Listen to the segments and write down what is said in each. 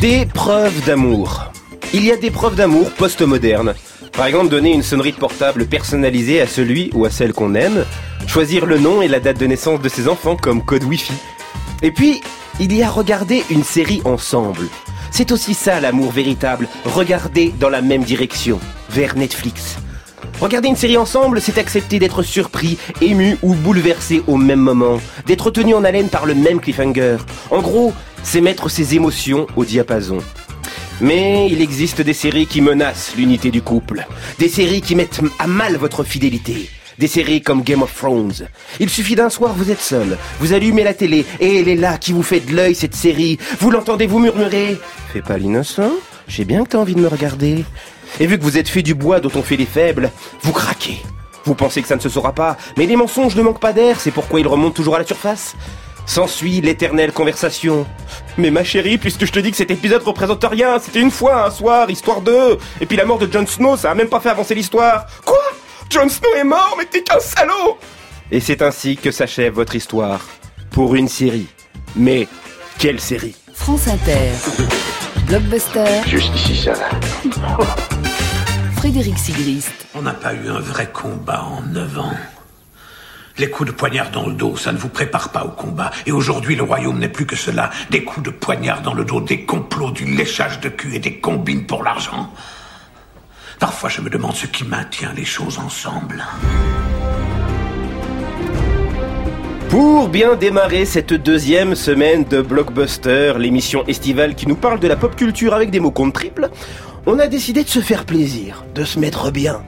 Des preuves d'amour. Il y a des preuves d'amour post-modernes. Par exemple, donner une sonnerie de portable personnalisée à celui ou à celle qu'on aime, choisir le nom et la date de naissance de ses enfants comme code Wi-Fi. Et puis, il y a regarder une série ensemble. C'est aussi ça l'amour véritable, regarder dans la même direction, vers Netflix. Regarder une série ensemble, c'est accepter d'être surpris, ému ou bouleversé au même moment, d'être tenu en haleine par le même cliffhanger. En gros, c'est mettre ses émotions au diapason. Mais il existe des séries qui menacent l'unité du couple, des séries qui mettent à mal votre fidélité. Des séries comme Game of Thrones. Il suffit d'un soir, vous êtes seul, vous allumez la télé, et elle est là qui vous fait de l'œil cette série. Vous l'entendez vous murmurer Fais pas l'innocent, j'ai bien que t'as envie de me regarder. Et vu que vous êtes fait du bois dont on fait les faibles, vous craquez. Vous pensez que ça ne se saura pas, mais les mensonges ne manquent pas d'air, c'est pourquoi ils remontent toujours à la surface. S'ensuit l'éternelle conversation. Mais ma chérie, puisque je te dis que cet épisode représente rien, c'était une fois, un soir, histoire d'eux. Et puis la mort de Jon Snow, ça a même pas fait avancer l'histoire. Quoi? Jon Snow est mort, mais t'es qu'un salaud Et c'est ainsi que s'achève votre histoire. Pour une série. Mais quelle série France Inter. Blockbuster. Jusqu'ici, ça va. Frédéric Sigrist. On n'a pas eu un vrai combat en neuf ans. Les coups de poignard dans le dos, ça ne vous prépare pas au combat. Et aujourd'hui, le royaume n'est plus que cela. Des coups de poignard dans le dos, des complots, du léchage de cul et des combines pour l'argent. Parfois, je me demande ce qui maintient les choses ensemble. Pour bien démarrer cette deuxième semaine de Blockbuster, l'émission estivale qui nous parle de la pop culture avec des mots comptes triples, on a décidé de se faire plaisir, de se mettre bien.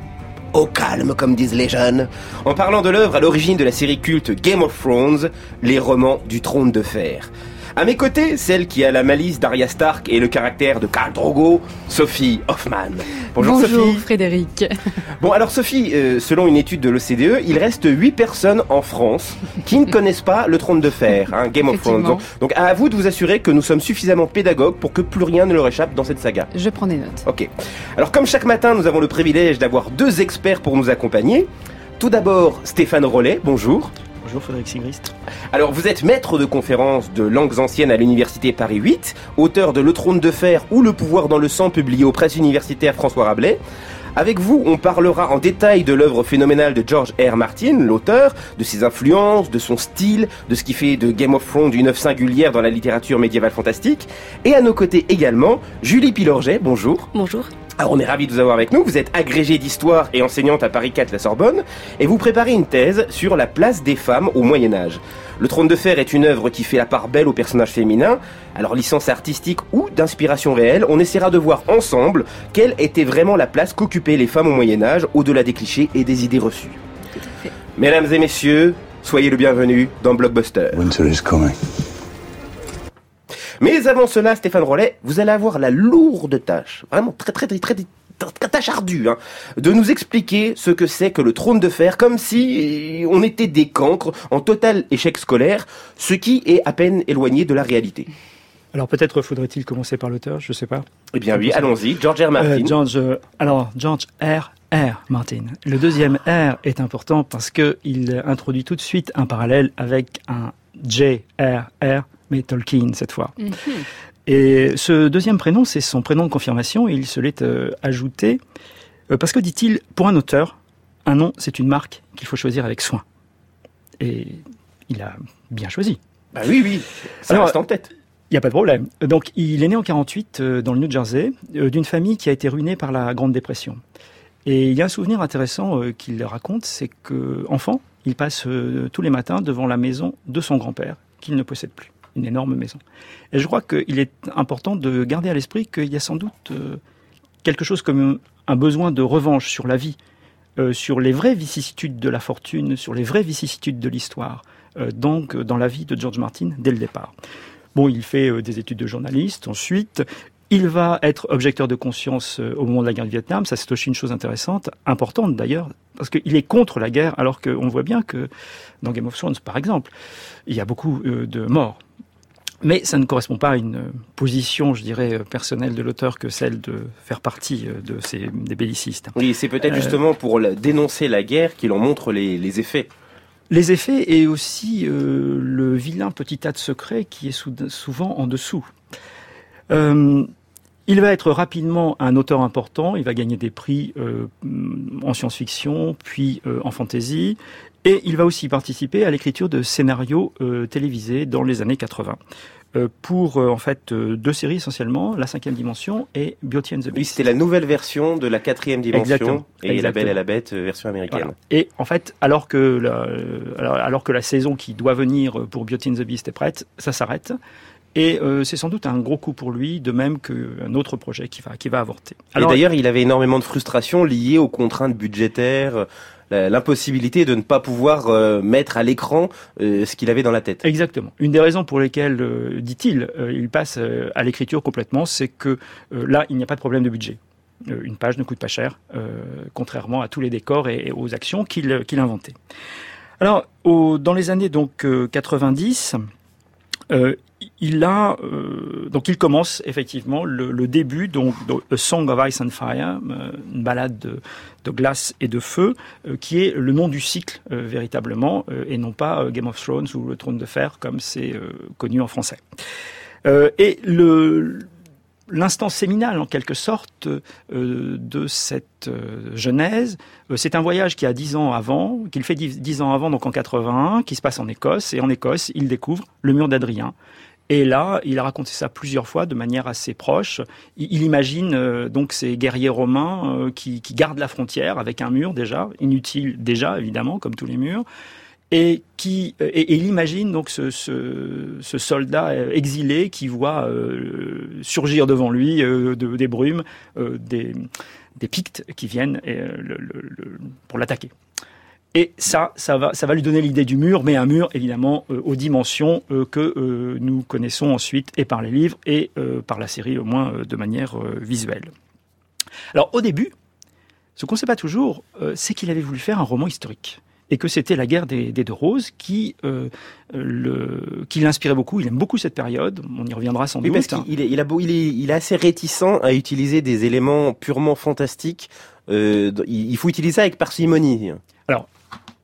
Au calme, comme disent les jeunes, en parlant de l'œuvre à l'origine de la série culte Game of Thrones, les romans du trône de fer. À mes côtés, celle qui a la malice d'Arya Stark et le caractère de Khal Drogo, Sophie Hoffman. Bonjour, Sophie. Frédéric. Bon alors Sophie, euh, selon une étude de l'OCDE, il reste 8 personnes en France qui ne connaissent pas le trône de fer, hein, Game of Thrones. Donc, donc à vous de vous assurer que nous sommes suffisamment pédagogues pour que plus rien ne leur échappe dans cette saga. Je prends des notes. Ok. Alors comme chaque matin, nous avons le privilège d'avoir deux experts pour nous accompagner. Tout d'abord, Stéphane Rollet, bonjour. Bonjour Frédéric Sigrist. Alors vous êtes maître de conférences de langues anciennes à l'université Paris 8, auteur de Le trône de fer ou Le pouvoir dans le sang publié aux presses universitaires François Rabelais. Avec vous, on parlera en détail de l'œuvre phénoménale de George R. Martin, l'auteur, de ses influences, de son style, de ce qui fait de Game of Thrones une œuvre singulière dans la littérature médiévale fantastique. Et à nos côtés également, Julie Pilorget, bonjour. Bonjour. Alors on est ravis de vous avoir avec nous. Vous êtes agrégée d'histoire et enseignante à Paris 4 la Sorbonne et vous préparez une thèse sur la place des femmes au Moyen Âge. Le Trône de Fer est une œuvre qui fait la part belle aux personnages féminins. Alors licence artistique ou d'inspiration réelle, on essaiera de voir ensemble quelle était vraiment la place qu'occupaient les femmes au Moyen Âge au-delà des clichés et des idées reçues. Mesdames et messieurs, soyez le bienvenu dans Blockbuster. Winter is coming. Mais avant cela, Stéphane Rollet, vous allez avoir la lourde tâche, vraiment très très très très, très tâche ardue, hein, de nous expliquer ce que c'est que le trône de fer, comme si on était des cancres en total échec scolaire, ce qui est à peine éloigné de la réalité. Alors peut-être faudrait-il commencer par l'auteur, je sais pas. Eh bien oui, allons-y, George R. Martin. Euh, George, euh, alors George R. R. Martin. Le deuxième R est important parce que il introduit tout de suite un parallèle avec un J. Mais Tolkien cette fois. Et ce deuxième prénom, c'est son prénom de confirmation et il se l'est euh, ajouté euh, parce que, dit-il, pour un auteur, un nom, c'est une marque qu'il faut choisir avec soin. Et il a bien choisi. Bah oui, oui, ça Alors, reste en tête. Il n'y a pas de problème. Donc, il est né en 48 euh, dans le New Jersey, euh, d'une famille qui a été ruinée par la Grande Dépression. Et il y a un souvenir intéressant euh, qu'il raconte, c'est que enfant, il passe euh, tous les matins devant la maison de son grand-père, qu'il ne possède plus, une énorme maison. Et je crois qu'il est important de garder à l'esprit qu'il y a sans doute euh, quelque chose comme un besoin de revanche sur la vie, euh, sur les vraies vicissitudes de la fortune, sur les vraies vicissitudes de l'histoire, euh, donc dans la vie de George Martin dès le départ. Bon, il fait des études de journaliste. Ensuite, il va être objecteur de conscience au moment de la guerre du Vietnam. Ça, c'est aussi une chose intéressante, importante d'ailleurs, parce qu'il est contre la guerre, alors qu'on voit bien que dans Game of Thrones, par exemple, il y a beaucoup de morts. Mais ça ne correspond pas à une position, je dirais, personnelle de l'auteur que celle de faire partie euh, de ces, des bellicistes. Oui, c'est peut-être Euh, justement pour dénoncer la guerre qu'il en montre les, les effets. Les effets et aussi euh, le vilain petit tas de secrets qui est sou- souvent en dessous. Euh, il va être rapidement un auteur important, il va gagner des prix euh, en science-fiction, puis euh, en fantasy, et il va aussi participer à l'écriture de scénarios euh, télévisés dans les années 80. euh, pour euh, en fait euh, deux séries essentiellement, La cinquième dimension et Beauty and the Oui, Beast. c'était la nouvelle version de la quatrième dimension Exactement. et La Exactement. Belle et la Bête version américaine. Voilà. Et en fait, alors que, la, alors, alors que la saison qui doit venir pour Beauty and the Beast est prête, ça s'arrête. Et euh, c'est sans doute un gros coup pour lui, de même qu'un autre projet qui va, qui va avorter. et d'ailleurs, il avait énormément de frustration liées aux contraintes budgétaires, la- l'impossibilité de ne pas pouvoir euh, mettre à l'écran euh, ce qu'il avait dans la tête. Exactement. Une des raisons pour lesquelles, euh, dit-il, il passe à l'écriture complètement, c'est que là, il n'y a pas de problème de budget. Une page ne coûte pas cher, contrairement à tous les décors et, aux actions qu'il inventait. Alors, dans les années donc euh, 90, euh, il a euh, donc il commence effectivement le, le début donc de A Song of Ice and Fire, euh, une balade de, de glace et de feu, euh, qui est le nom du cycle euh, véritablement, euh, et non pas euh, Game of Thrones ou le Trône de Fer comme c'est connu en français. Et le L'instant séminal, en quelque sorte, euh, de cette euh, genèse, euh, c'est un voyage qui a dix ans avant, qu'il fait dix ans avant, donc en 81, qui se passe en Écosse. Et en Écosse, il découvre le mur d'Adrien. Et là, il a raconté ça plusieurs fois de manière assez proche. Il, il imagine euh, donc ces guerriers romains euh, qui, qui gardent la frontière avec un mur déjà, inutile déjà évidemment, comme tous les murs, et qui et, et il imagine donc ce, ce, soldat euh, exilé qui voit euh, surgir devant lui euh, de- des brumes, euh, des, des Pictes qui viennent euh, pour l'attaquer. Et ça, ça va, ça va lui donner l'idée du mur, mais un mur évidemment euh, aux dimensions euh, que euh, nous connaissons ensuite et par les livres et euh, par la série au moins euh, de manière euh, visuelle. Alors au début, ce qu'on ne sait pas toujours, euh, c'est qu'il avait voulu faire un roman historique et que c'était la guerre des, des deux roses qui, euh, le, qui l'inspirait beaucoup. Il aime beaucoup cette période. On y reviendra sans Oui, doute. parce qu'il est, il a beau, il est, il est assez réticent à utiliser des éléments purement fantastiques. Euh, il faut utiliser ça avec parcimonie.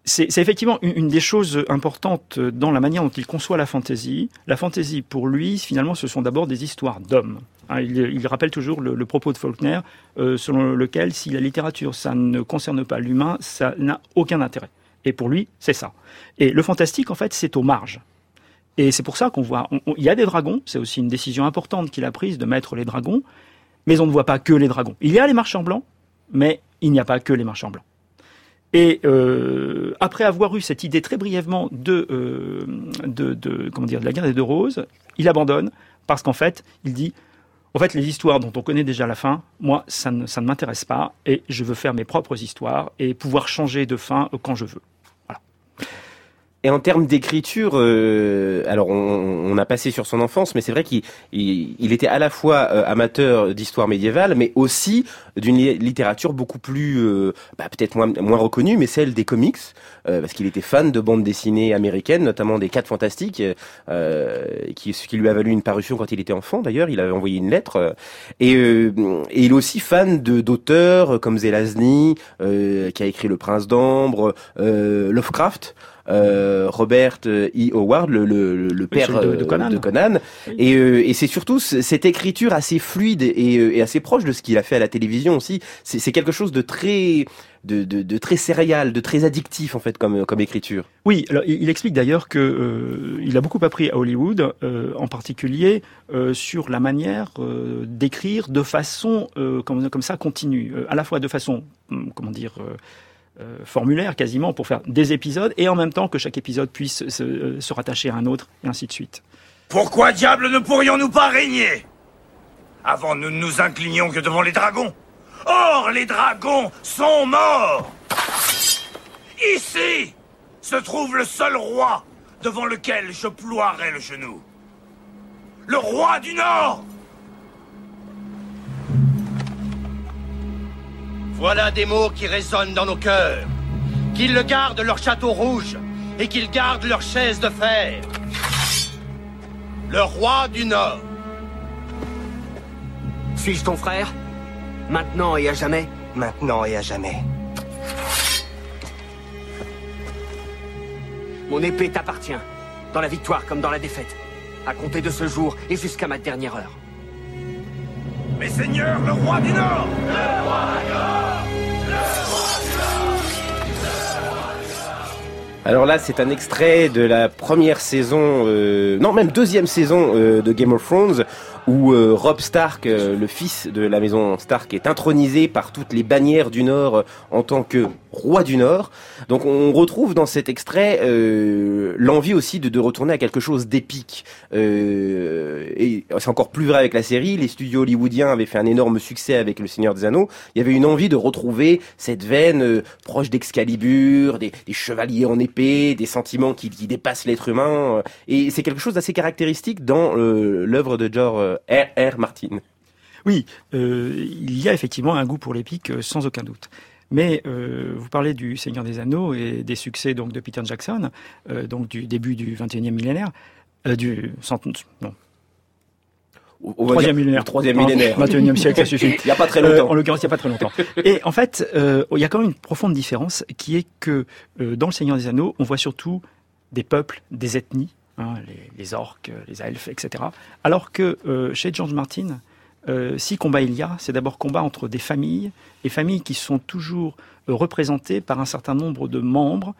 C'est c'est effectivement une, une des choses importantes dans la manière dont il conçoit la fantaisie. La fantaisie, pour lui, finalement, ce sont d'abord des histoires d'hommes. Hein, il, il rappelle toujours le, le propos de Faulkner, euh, selon lequel si la littérature, ça ne concerne pas l'humain, ça n'a aucun intérêt. Et pour lui, c'est ça. Et le fantastique, en fait, c'est aux marges. Et c'est pour ça qu'on voit, il y a des dragons, c'est aussi une décision importante qu'il a prise de mettre les dragons, mais on ne voit pas que les dragons. Il y a les marchands blancs, mais il n'y a pas que les marchands blancs. Et euh, après avoir eu cette idée très brièvement de, euh, de, de- comment dire, de la guerre des deux roses, il abandonne parce qu'en fait, il dit, en fait, les histoires dont on connaît déjà la fin, moi, ça ne, m'intéresse pas et je veux faire mes propres histoires et pouvoir changer de fin quand je veux. Et en termes d'écriture, euh, alors on, on a passé sur son enfance, mais c'est vrai qu'il il, il était à la fois euh, amateur d'histoire médiévale, mais aussi d'une li- littérature beaucoup plus, euh, bah, peut-être moins, moins reconnue, mais celle des comics, euh, parce qu'il était fan de bandes dessinées américaines, notamment des Quatre Fantastiques, euh, qui, ce qui lui a valu une parution quand il était enfant. D'ailleurs, il avait envoyé une lettre. euh, et, et il est aussi fan de d'auteurs comme Zelazny, qui a écrit Le Prince d'Ambre, Lovecraft Robert E. Howard, le, le, le père celui de- de euh, Conan. Et, euh, et c'est surtout ce- cette écriture assez fluide et, euh, et assez proche de ce qu'il a fait à la télévision aussi. C'est quelque chose de très, de, de, de très céréal, de très addictif en fait comme, comme écriture. Oui, alors, il explique d'ailleurs que euh, il a beaucoup appris à Hollywood, euh, en particulier euh, sur la manière euh, d'écrire de façon euh, comme, comme ça continue, euh, à la fois de façon hum, comment dire euh, formulaire quasiment pour faire des épisodes et en même temps que chaque épisode puisse se, euh, se rattacher à un autre et ainsi de suite. Pourquoi diable ne pourrions-nous pas régner? Avant, nous ne nous inclinions que devant les dragons. Or, les dragons sont morts Ici se trouve le seul roi devant lequel je ploierai le genou. Le roi du Nord Voilà des mots qui résonnent dans nos cœurs. Qu'ils le gardent leur château rouge et qu'ils gardent leur chaise de fer. le roi du Nord. Suis-je ton frère? Maintenant et à jamais? Maintenant et à jamais. Mon épée t'appartient, dans la victoire comme dans la défaite. À compter de ce jour et jusqu'à ma dernière heure. Mes seigneurs, le roi du Nord Alors là, c'est un extrait de la première saison, euh, non même deuxième saison euh, de Game of Thrones, où euh, Rob Stark, euh, le fils de la maison Stark, est intronisé par toutes les bannières du Nord euh, en tant que roi du Nord. Donc on retrouve dans cet extrait euh, l'envie aussi de, de retourner à quelque chose d'épique. Euh, et c'est encore plus vrai avec la série. Les studios hollywoodiens avaient fait un énorme succès avec Le Seigneur des Anneaux. Il y avait une envie de retrouver cette veine proche d'Excalibur, des, des chevaliers en épée, des sentiments qui, qui dépassent l'être humain. Et c'est quelque chose d'assez caractéristique dans l'œuvre de George euh, R. R. Martin. Oui, euh, il y a effectivement un goût pour l'épique, euh, sans aucun doute. Mais euh, vous parlez du Seigneur des Anneaux et des succès donc de Peter Jackson, euh, donc du début du 21e millénaire, euh, du cent, non, troisième millénaire, troisième millénaire. 21e siècle, ça suffit. Il n'y a pas très Euh, longtemps. en l'occurrence, il n'y a pas très longtemps. Et en fait, euh, il y a quand même une profonde différence qui est que euh, dans Le Seigneur des Anneaux, on voit surtout des peuples, des ethnies, hein, les, orques, les elfes, etc. Alors que euh, chez George Martin, euh, si combat il y a, c'est d'abord combat entre des familles, et familles qui sont toujours euh, représentées par un certain nombre de membres,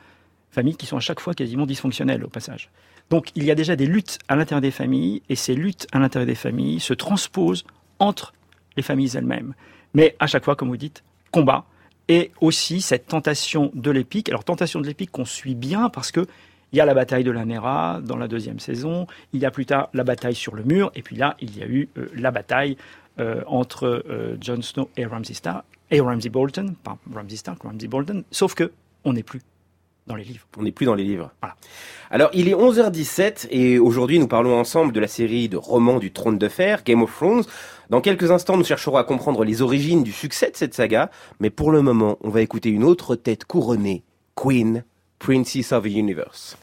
familles qui sont à chaque fois quasiment dysfonctionnelles au passage. Donc il y a déjà des luttes à l'intérieur des familles, et ces luttes à l'intérieur des familles se transposent entre les familles elles-mêmes. Mais à chaque fois, comme vous dites, combat, et aussi cette tentation de l'épique. Alors tentation de l'épique qu'on suit bien parce que il y a la bataille de la Nera dans la deuxième saison, il y a plus tard la bataille sur le mur, et puis là, il y a eu euh, la bataille euh, entre euh, Jon Snow et Ramsay Stark, et Ramsay Bolton, pas Ramsay Stark, Ramsay Bolton, sauf que on n'est plus dans les livres. On n'est plus dans les livres. Voilà. Alors, il est 11h17 et aujourd'hui, nous parlons ensemble de la série de romans du Trône de Fer, Game of Thrones. Dans quelques instants, nous chercherons à comprendre les origines du succès de cette saga, mais pour le moment, on va écouter une autre tête couronnée, Queen, Princess of the Universe.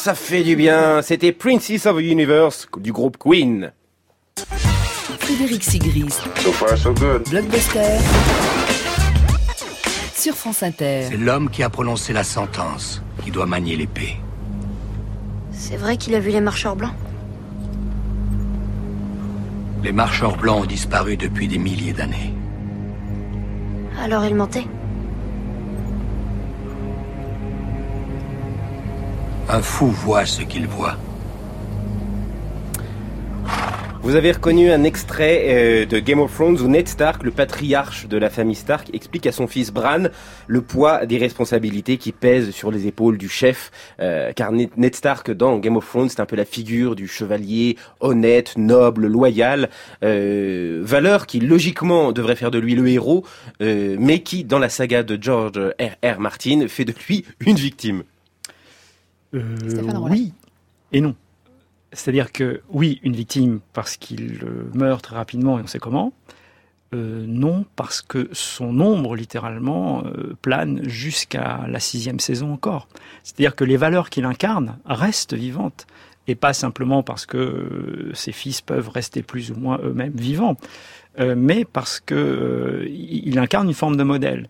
Ça fait du bien. C'était Princess of the Universe du groupe Queen. Frédéric Sigrist. So far, so good. Blockbuster. Sur France Inter. C'est l'homme qui a prononcé la sentence qui doit manier l'épée. C'est vrai qu'il a vu les marcheurs blancs Les marcheurs blancs ont disparu depuis des milliers d'années. Alors il mentait Un fou voit ce qu'il voit. Vous avez reconnu un extrait euh, de Game of Thrones où Ned Stark, le patriarche de la famille Stark, explique à son fils Bran le poids des responsabilités qui pèsent sur les épaules du chef. Euh, car Ned Stark, dans Game of Thrones, c'est un peu la figure du chevalier honnête, noble, loyal, euh, valeur qui logiquement devrait faire de lui le héros, mais qui, dans la saga de George R. R. Martin, fait de lui une victime. Euh, oui et non. C'est-à-dire que oui, une victime parce qu'il euh, meurt très rapidement et on sait comment. Euh, non, parce que son ombre, littéralement, euh, plane jusqu'à la sixième saison encore. C'est-à-dire que les valeurs qu'il incarne restent vivantes, et pas simplement parce que euh, ses fils peuvent rester plus ou moins eux-mêmes vivants, mais parce que il incarne une forme de modèle.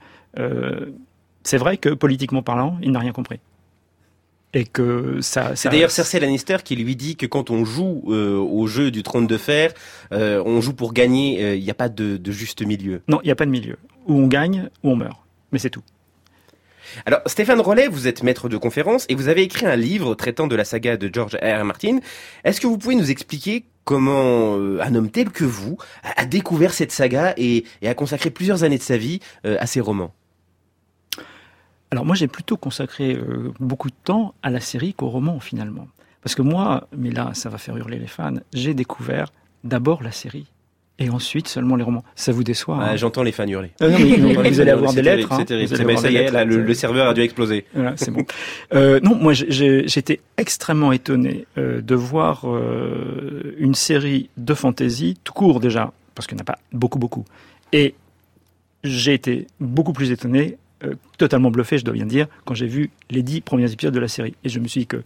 C'est vrai que politiquement parlant, il n'a rien compris. Et que ça. C'est ça- d'ailleurs Cersei Lannister qui lui dit que quand on joue euh, au jeu du trône de fer, euh, on joue pour gagner, euh, il n'y a pas de, de juste milieu. Non, il n'y a pas de milieu. Où on gagne, ou on meurt. Mais c'est tout. Alors, Stéphane Rollet, vous êtes maître de conférence et vous avez écrit un livre traitant de la saga de George R. R. Martin. Est-ce que vous pouvez nous expliquer comment euh, un homme tel que vous a, a découvert cette saga et, et a consacré plusieurs années de sa vie euh, à ces romans? Alors moi, j'ai plutôt consacré euh, beaucoup de temps à la série qu'au roman, finalement. Parce que moi, mais là, ça va faire hurler les fans, j'ai découvert d'abord la série. Et ensuite seulement les romans. Ça vous déçoit Ah, hein J'entends les fans hurler. Euh, non, mais vous allez avoir des C'est lettres, terrible, hein. C'est terrible. Mais avoir ça y est, là, le, le serveur a dû exploser. Voilà, c'est bon. Euh, non, moi j'étais extrêmement étonné euh, de voir une série de fantasy tout court déjà, parce qu'il n'y en a pas beaucoup beaucoup. Et j'ai été beaucoup plus étonné, euh, totalement bluffé, je dois bien dire, quand j'ai vu les dix premiers épisodes de la série. Et je me suis dit que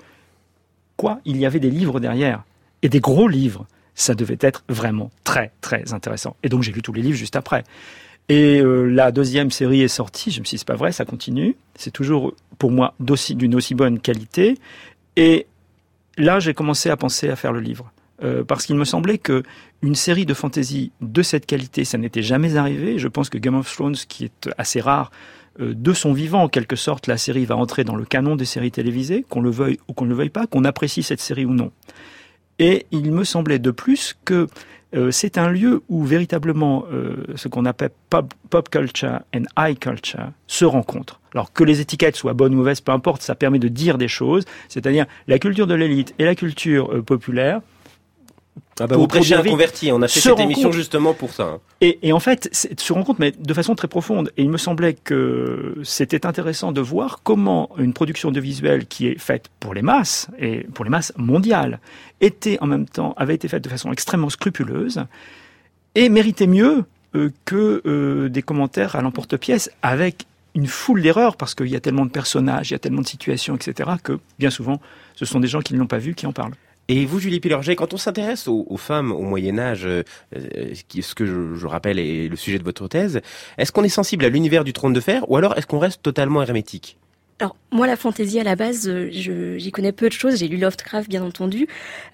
quoi, il y avait des livres derrière et des gros livres. Ça devait être vraiment très très intéressant. Et donc j'ai lu tous les livres juste après. Et euh, la deuxième série est sortie. Je me suis dit, c'est pas vrai, ça continue. C'est toujours, pour moi, d'une aussi bonne qualité. Et là, j'ai commencé à penser à faire le livre. Euh, parce qu'il me semblait que une série de fantasy de cette qualité, ça n'était jamais arrivé. Je pense que Game of Thrones, qui est assez rare, de son vivant, en quelque sorte, la série va entrer dans le canon des séries télévisées, qu'on le veuille ou qu'on ne le veuille pas, qu'on apprécie cette série ou non. Et il me semblait de plus que euh, c'est un lieu où véritablement euh, ce qu'on appelle pop, culture and high culture se rencontrent. Alors que les étiquettes soient bonnes ou mauvaises, peu importe, ça permet de dire des choses, c'est-à-dire la culture de l'élite et la culture euh, populaire. Ah bah, pour- vous prêchez un converti. On a fait cette émission justement pour ça. hein. Et, et en fait, se rencontre, mais de façon très profonde. Et il me semblait que c'était intéressant de voir comment une production audiovisuelle qui est faite pour les masses, et pour les masses mondiales, était en même temps, avait été faite de façon extrêmement scrupuleuse, et méritait mieux euh, que euh, des commentaires à l'emporte-pièce avec une foule d'erreurs, parce qu'il y a tellement de personnages, il y a tellement de situations, etc., que bien souvent, ce sont des gens qui ne l'ont pas vu qui en parlent. Et vous, Julie Pilorget, quand on s'intéresse aux, femmes au Moyen Âge, euh, euh, ce que je, rappelle est le sujet de votre thèse, est-ce qu'on est sensible à l'univers du trône de fer ou alors est-ce qu'on reste totalement hermétique? Alors, moi, la fantaisie, à la base, euh, j'y connais peu de choses. J'ai lu Lovecraft, bien entendu.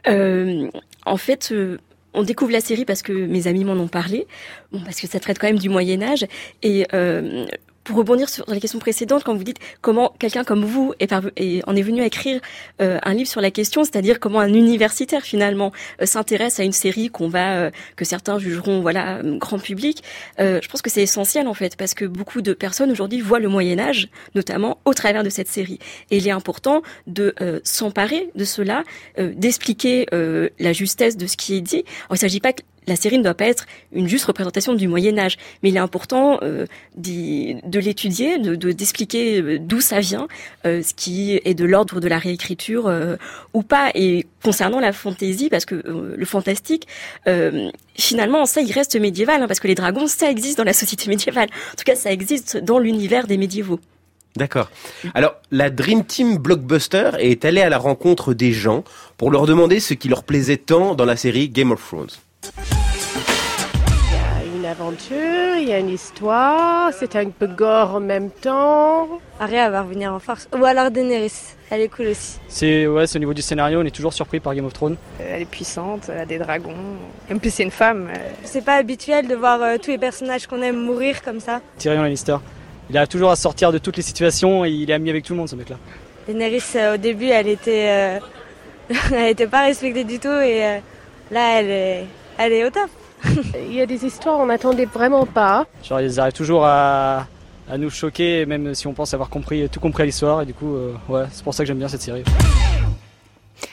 En fait, on découvre la série parce que mes amis m'en ont parlé. Bon, parce que ça traite quand même du Moyen-Âge. Et euh, pour rebondir sur la question précédente, quand vous dites comment quelqu'un comme vous est, est- en est venu à écrire euh, un livre sur la question, c'est-à-dire comment un universitaire, finalement, euh, s'intéresse à une série qu'on va, euh, que certains jugeront, voilà, euh, grand public, euh, je pense que c'est essentiel, en fait, parce que beaucoup de personnes aujourd'hui voient le Moyen-Âge, notamment au travers de cette série. Et il est important de euh, s'emparer de cela, d'expliquer la justesse de ce qui est dit. Alors, il ne s'agit pas la série ne doit pas être une juste représentation du Moyen Âge, mais il est important euh, de l'étudier, de de- d'expliquer euh, d'où ça vient, euh, ce qui est de l'ordre de la réécriture ou pas. Et concernant la fantaisie, parce que le fantastique, finalement, ça, il reste médiéval, hein, parce que les dragons, ça existe dans la société médiévale. En tout cas, ça existe dans l'univers des médiévaux. D'accord. Alors, la Dream Team Blockbuster est allée à la rencontre des gens pour leur demander ce qui leur plaisait tant dans la série Game of Thrones. Il y a une aventure, il y a une histoire, c'est un peu gore en même temps. Arya va revenir en force. Ou alors Daenerys, elle est cool aussi. C'est ouais, c'est au niveau du scénario, on est toujours surpris par Game of Thrones. Elle est puissante, elle a des dragons. En plus, c'est une femme. euh, C'est pas habituel de voir euh, tous les personnages qu'on aime mourir comme ça. Tyrion Lannister. Il a toujours à sortir de toutes les situations et il est ami avec tout le monde ce mec-là. Daenerys, euh, au début, elle était, euh, elle était pas respectée du tout et euh, là, elle est, elle est au top. Il y a des histoires on n'attendait vraiment pas. Genre ils arrivent toujours à, à nous choquer, même si on pense avoir compris tout compris à l'histoire. Et du coup, euh, ouais, c'est pour ça que j'aime bien cette série.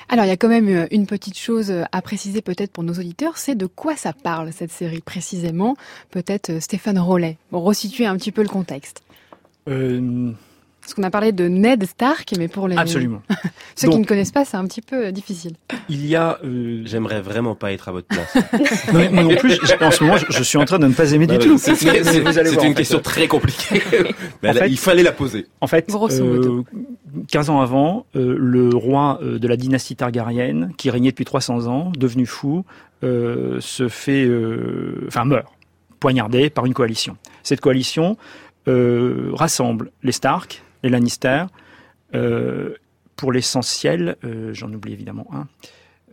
Alors, il y a quand même euh, une petite chose à préciser peut-être pour nos auditeurs, c'est de quoi ça parle cette série précisément? Peut-être euh, Stéphane Rollet. Bon, resituer un petit peu le contexte. Euh, Parce qu'on a parlé de Ned Stark, mais pour les Absolument. ceux Donc- qui ne connaissent pas, c'est un petit peu euh, difficile. il y a... euh, J'aimerais vraiment pas être à votre place. non, mais moi non plus, je- en ce moment, je, je suis en train de ne pas aimer du tout. c'est- une question très compliquée. Mais En là, fait- il fallait la poser. En fait, Grosso euh, modo. 15 ans avant, euh, le roi de la dynastie Targaryenne, qui régnait depuis 300 ans, devenu fou, euh, se fait, euh, enfin meurt, poignardé par une coalition. Cette coalition euh, rassemble les Stark, les Lannister, euh, pour l'essentiel, euh, j'en oublie évidemment un,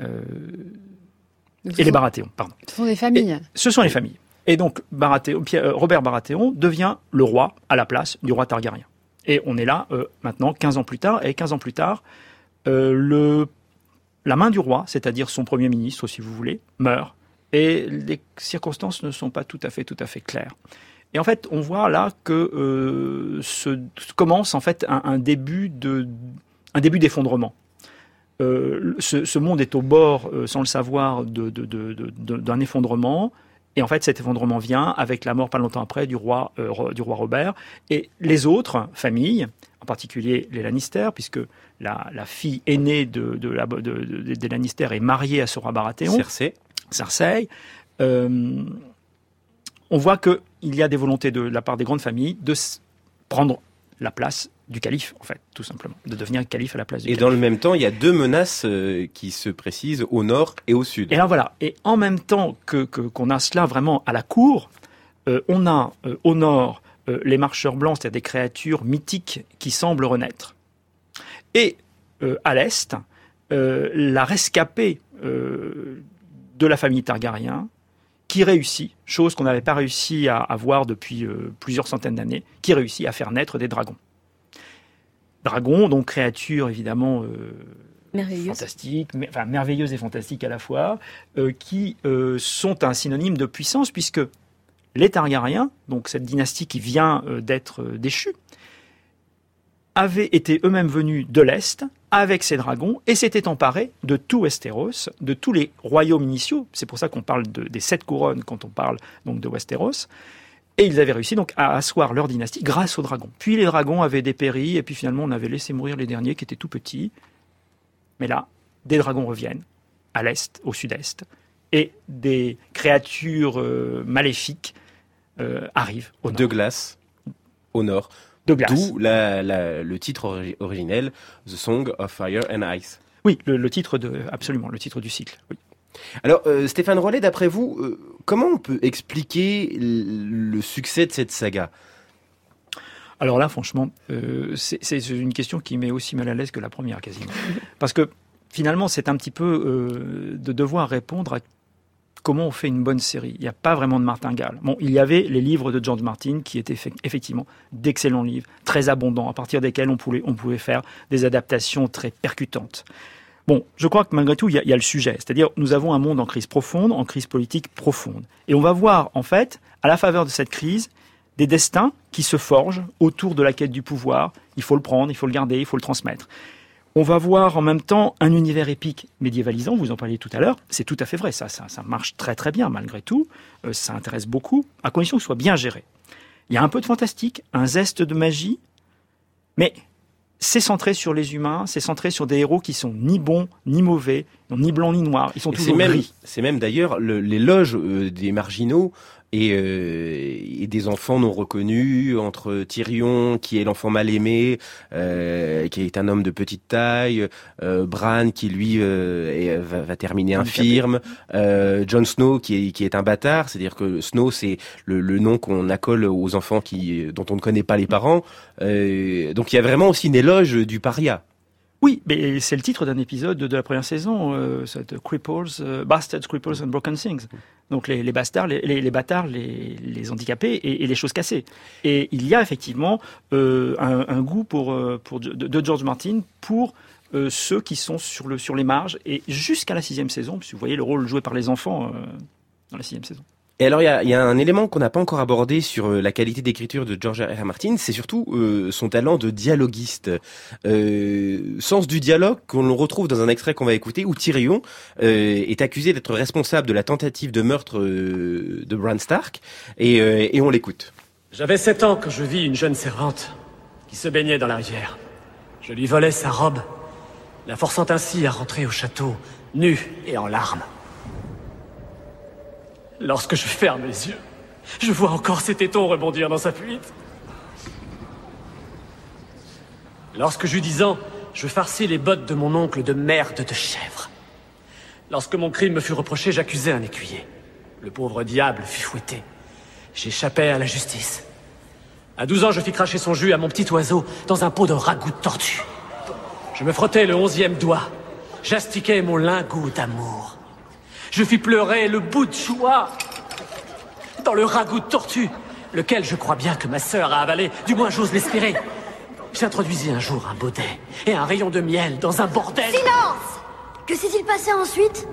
euh, et les sont- Baratheon, pardon. Ce sont des familles. Ce sont les familles. Et donc, Baratheon, Robert Baratheon devient le roi à la place du roi Targaryen. Et on est là maintenant, 15 ans plus tard. Et 15 ans plus tard, le, la main du roi, c'est-à-dire son premier ministre, si vous voulez, meurt. Et les circonstances ne sont pas tout à fait, tout à fait claires. Et en fait, on voit là que euh, se commence en fait un, un début de, un début d'effondrement. Euh, ce, ce monde est au bord, euh, sans le savoir, de- de- de- de- de- d'un effondrement. Et en fait, cet effondrement vient avec la mort pas longtemps après du roi, euh, ro- du roi Robert. Et les autres familles, en particulier les Lannister, puisque la, la fille aînée de, la, des Lannister est mariée à ce roi Baratheon. Cersei. Cersei. On voit qu'il y a des volontés de la part des grandes familles de prendre la place du calife, en fait, tout simplement, de devenir calife à la place du Et calife. dans le même temps, il y a deux menaces euh, qui se précisent au nord et au sud. Et là voilà. Et en même temps que qu'on a cela vraiment à la cour, euh, on a euh, au nord euh, les marcheurs blancs, c'est-à-dire des créatures mythiques qui semblent renaître. Et à l'est, la rescapée de la famille Targaryen qui réussit, chose qu'on n'avait pas réussi à, à voir depuis euh, plusieurs centaines d'années, qui réussit à faire naître des dragons. Dragons, donc créatures évidemment euh, fantastiques, mais- enfin merveilleuses et fantastiques à la fois, euh, qui sont un synonyme de puissance puisque les Targaryens, donc cette dynastie qui vient d'être déchue, avaient été eux-mêmes venus de l'Est avec ces dragons et s'étaient emparés de tout Westeros, de tous les royaumes initiaux. C'est pour ça qu'on parle de- des sept couronnes quand on parle donc de Westeros. Et ils avaient réussi donc à asseoir leur dynastie grâce aux dragons. Puis les dragons avaient dépéri et puis finalement on avait laissé mourir les derniers qui étaient tout petits. Mais là, des dragons reviennent à l'est, au sud-est, et des créatures euh, maléfiques euh, arrivent au nord. De glace au nord. De glace. D'où la- la- le titre ori- originel, The Song of Fire and Ice. Oui, le, le titre de absolument le titre du cycle. oui. Alors, euh, Stéphane Rollet, d'après vous, euh, comment on peut expliquer le succès de cette saga? Alors là, franchement, euh, c'est une question qui met aussi mal à l'aise que la première, quasiment. Parce que finalement, c'est un petit peu de devoir répondre à comment on fait une bonne série. Il n'y a pas vraiment de martingale. Bon, il y avait les livres de George Martin qui étaient effectivement d'excellents livres, très abondants, à partir desquels on pouvait, faire des adaptations très percutantes. Bon, je crois que malgré tout, il y il y a le sujet. C'est-à-dire, nous avons un monde en crise profonde, en crise politique profonde. Et on va voir, en fait, à la faveur de cette crise, des destins qui se forgent autour de la quête du pouvoir. Il faut le prendre, il faut le garder, il faut le transmettre. On va voir en même temps un univers épique médiévalisant, vous en parliez tout à l'heure, c'est tout à fait vrai, ça, ça, ça marche très très bien malgré tout, Euh, ça intéresse beaucoup, à condition que ce soit bien géré. Il y a un peu de fantastique, un zeste de magie, mais c'est centré sur les humains, c'est centré sur des héros qui sont ni bons ni mauvais, ni blanc ni noir. Ils sont Et c'est toujours même, gris. c'est même d'ailleurs le- l'éloge euh, des marginaux et, euh, et des enfants non reconnus entre Tyrion qui est l'enfant mal aimé, euh, qui est un homme de petite taille, euh, Bran qui lui euh, est- va, va terminer infirme, euh, Jon Snow qui est, qui est un bâtard, c'est-à-dire que Snow c'est le, le nom qu'on accole aux enfants qui dont on ne connaît pas les parents. Euh, donc il y a vraiment aussi une éloge du paria. Oui, mais c'est le titre d'un épisode de la première saison, euh, cette Cripples, euh, Bastards, Cripples and Broken Things. Donc les, bastards, les, bâtards, les, handicapés et, les choses cassées. Et il y a effectivement euh, un, goût pour, euh, de, George Martin pour ceux qui sont sur, le, sur les marges et jusqu'à la sixième saison, puisque vous voyez le rôle joué par les enfants dans la sixième saison. Et alors, il y a, un élément qu'on n'a pas encore abordé sur euh, la qualité d'écriture de George R. R. Martin, c'est surtout euh, son talent de dialoguiste. Euh, sens du dialogue qu'on retrouve dans un extrait qu'on va écouter, où Tyrion est accusé d'être responsable de la tentative de meurtre de Bran Stark, et, et on l'écoute. J'avais sept ans quand je vis une jeune servante qui se baignait dans la rivière. Je lui volais sa robe, la forçant ainsi à rentrer au château, nue et en larmes. Lorsque je ferme les yeux, je vois encore ses tétons rebondir dans sa fuite. Lorsque j'eus dix ans, je farcis les bottes de mon oncle de merde de chèvre. Lorsque mon crime me fut reproché, j'accusai un écuyer. Le pauvre diable fut fouetté. J'échappais à la justice. À 12 ans, je fis cracher son jus à mon petit oiseau dans un pot de ragoût de tortue. Je me frottais le onzième doigt. J'astiquais mon lingot d'amour. Je fis pleurer le bout de joie dans le ragoût de tortue, lequel je crois bien que ma sœur a avalé, du moins j'ose l'espérer. J'introduisis un jour un baudet et un rayon de miel dans un bordel. Silence Que s'est-il passé ensuite?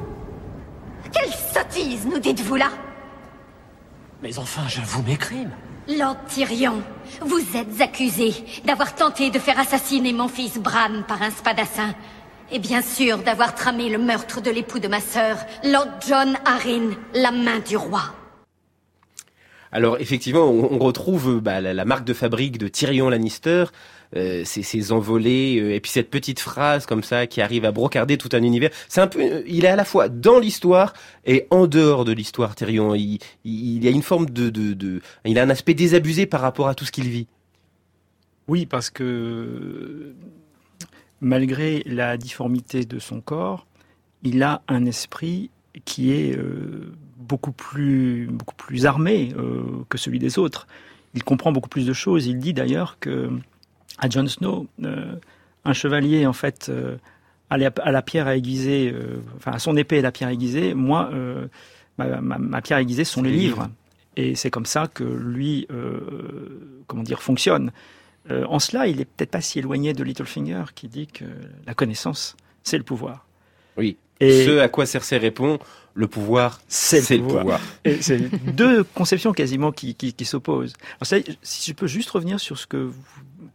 Quelle sottise nous dites-vous là? Mais enfin, j'avoue mes crimes. Lord Tyrion, vous êtes accusé d'avoir tenté de faire assassiner mon fils Bran par un spadassin. Et bien sûr d'avoir tramé le meurtre de l'époux de ma sœur, Lord John Arryn, la main du roi. Alors effectivement, on, retrouve euh, bah, la, la marque de fabrique de Tyrion Lannister, euh, ces, ces envolées, euh, et puis cette petite phrase comme ça qui arrive à brocarder tout un univers. C'est un peu, euh, il est à la fois dans l'histoire et en dehors de l'histoire. Tyrion, il, il, il a une forme de, de, de, il a un aspect désabusé par rapport à tout ce qu'il vit. Oui, parce que malgré la difformité de son corps, il a un esprit qui est euh, beaucoup plus beaucoup plus armé euh, que celui des autres. Il comprend beaucoup plus de choses. Il dit d'ailleurs que à Jon Snow, euh, un chevalier en fait à, la, à la pierre à aiguiser, enfin à son épée et la pierre aiguisée. Moi, ma, ma- ma pierre aiguisée sont les livres. livres. Et c'est comme ça que lui, comment dire, fonctionne. Euh, en cela, il est peut-être pas si éloigné de Littlefinger qui dit que la connaissance, c'est le pouvoir. Oui. Et- Ce à quoi Cersei répond, le pouvoir, c'est le pouvoir. C'est deux conceptions quasiment qui, qui, qui s'opposent. Si je peux juste revenir sur ce que vous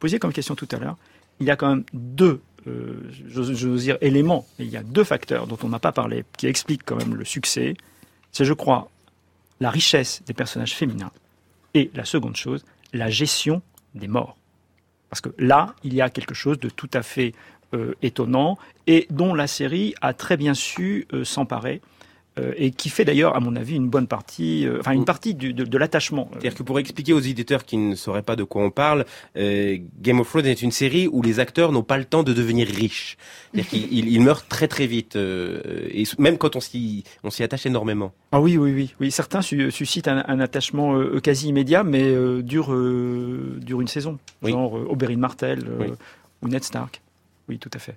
posiez comme question tout à l'heure, il y a quand même deux, euh, j'ose dire éléments, mais il y a deux facteurs dont on n'a pas parlé, qui expliquent quand même le succès. C'est, je crois, la richesse des personnages féminins et la seconde chose, la gestion des morts. Parce que là, il y a quelque chose de tout à fait euh, étonnant et dont la série a très bien su euh, s'emparer et qui fait d'ailleurs, à mon avis, une bonne partie, euh, enfin une partie du- de, de l'attachement. C'est-à-dire que pour expliquer aux éditeurs qui ne sauraient pas de quoi on parle, euh, Game of Thrones est une série où les acteurs n'ont pas le temps de devenir riches. C'est-à-dire qu'ils ils- meurent très très vite, euh, et même quand on s'y on s'y attache énormément. Ah oui, oui, oui, oui. Certains su- suscitent un, un attachement euh, quasi immédiat, mais euh, dure, euh, dure une saison. Oui. Genre euh, Oberyn euh, Oui. ou Ned Stark. Oui, tout à fait.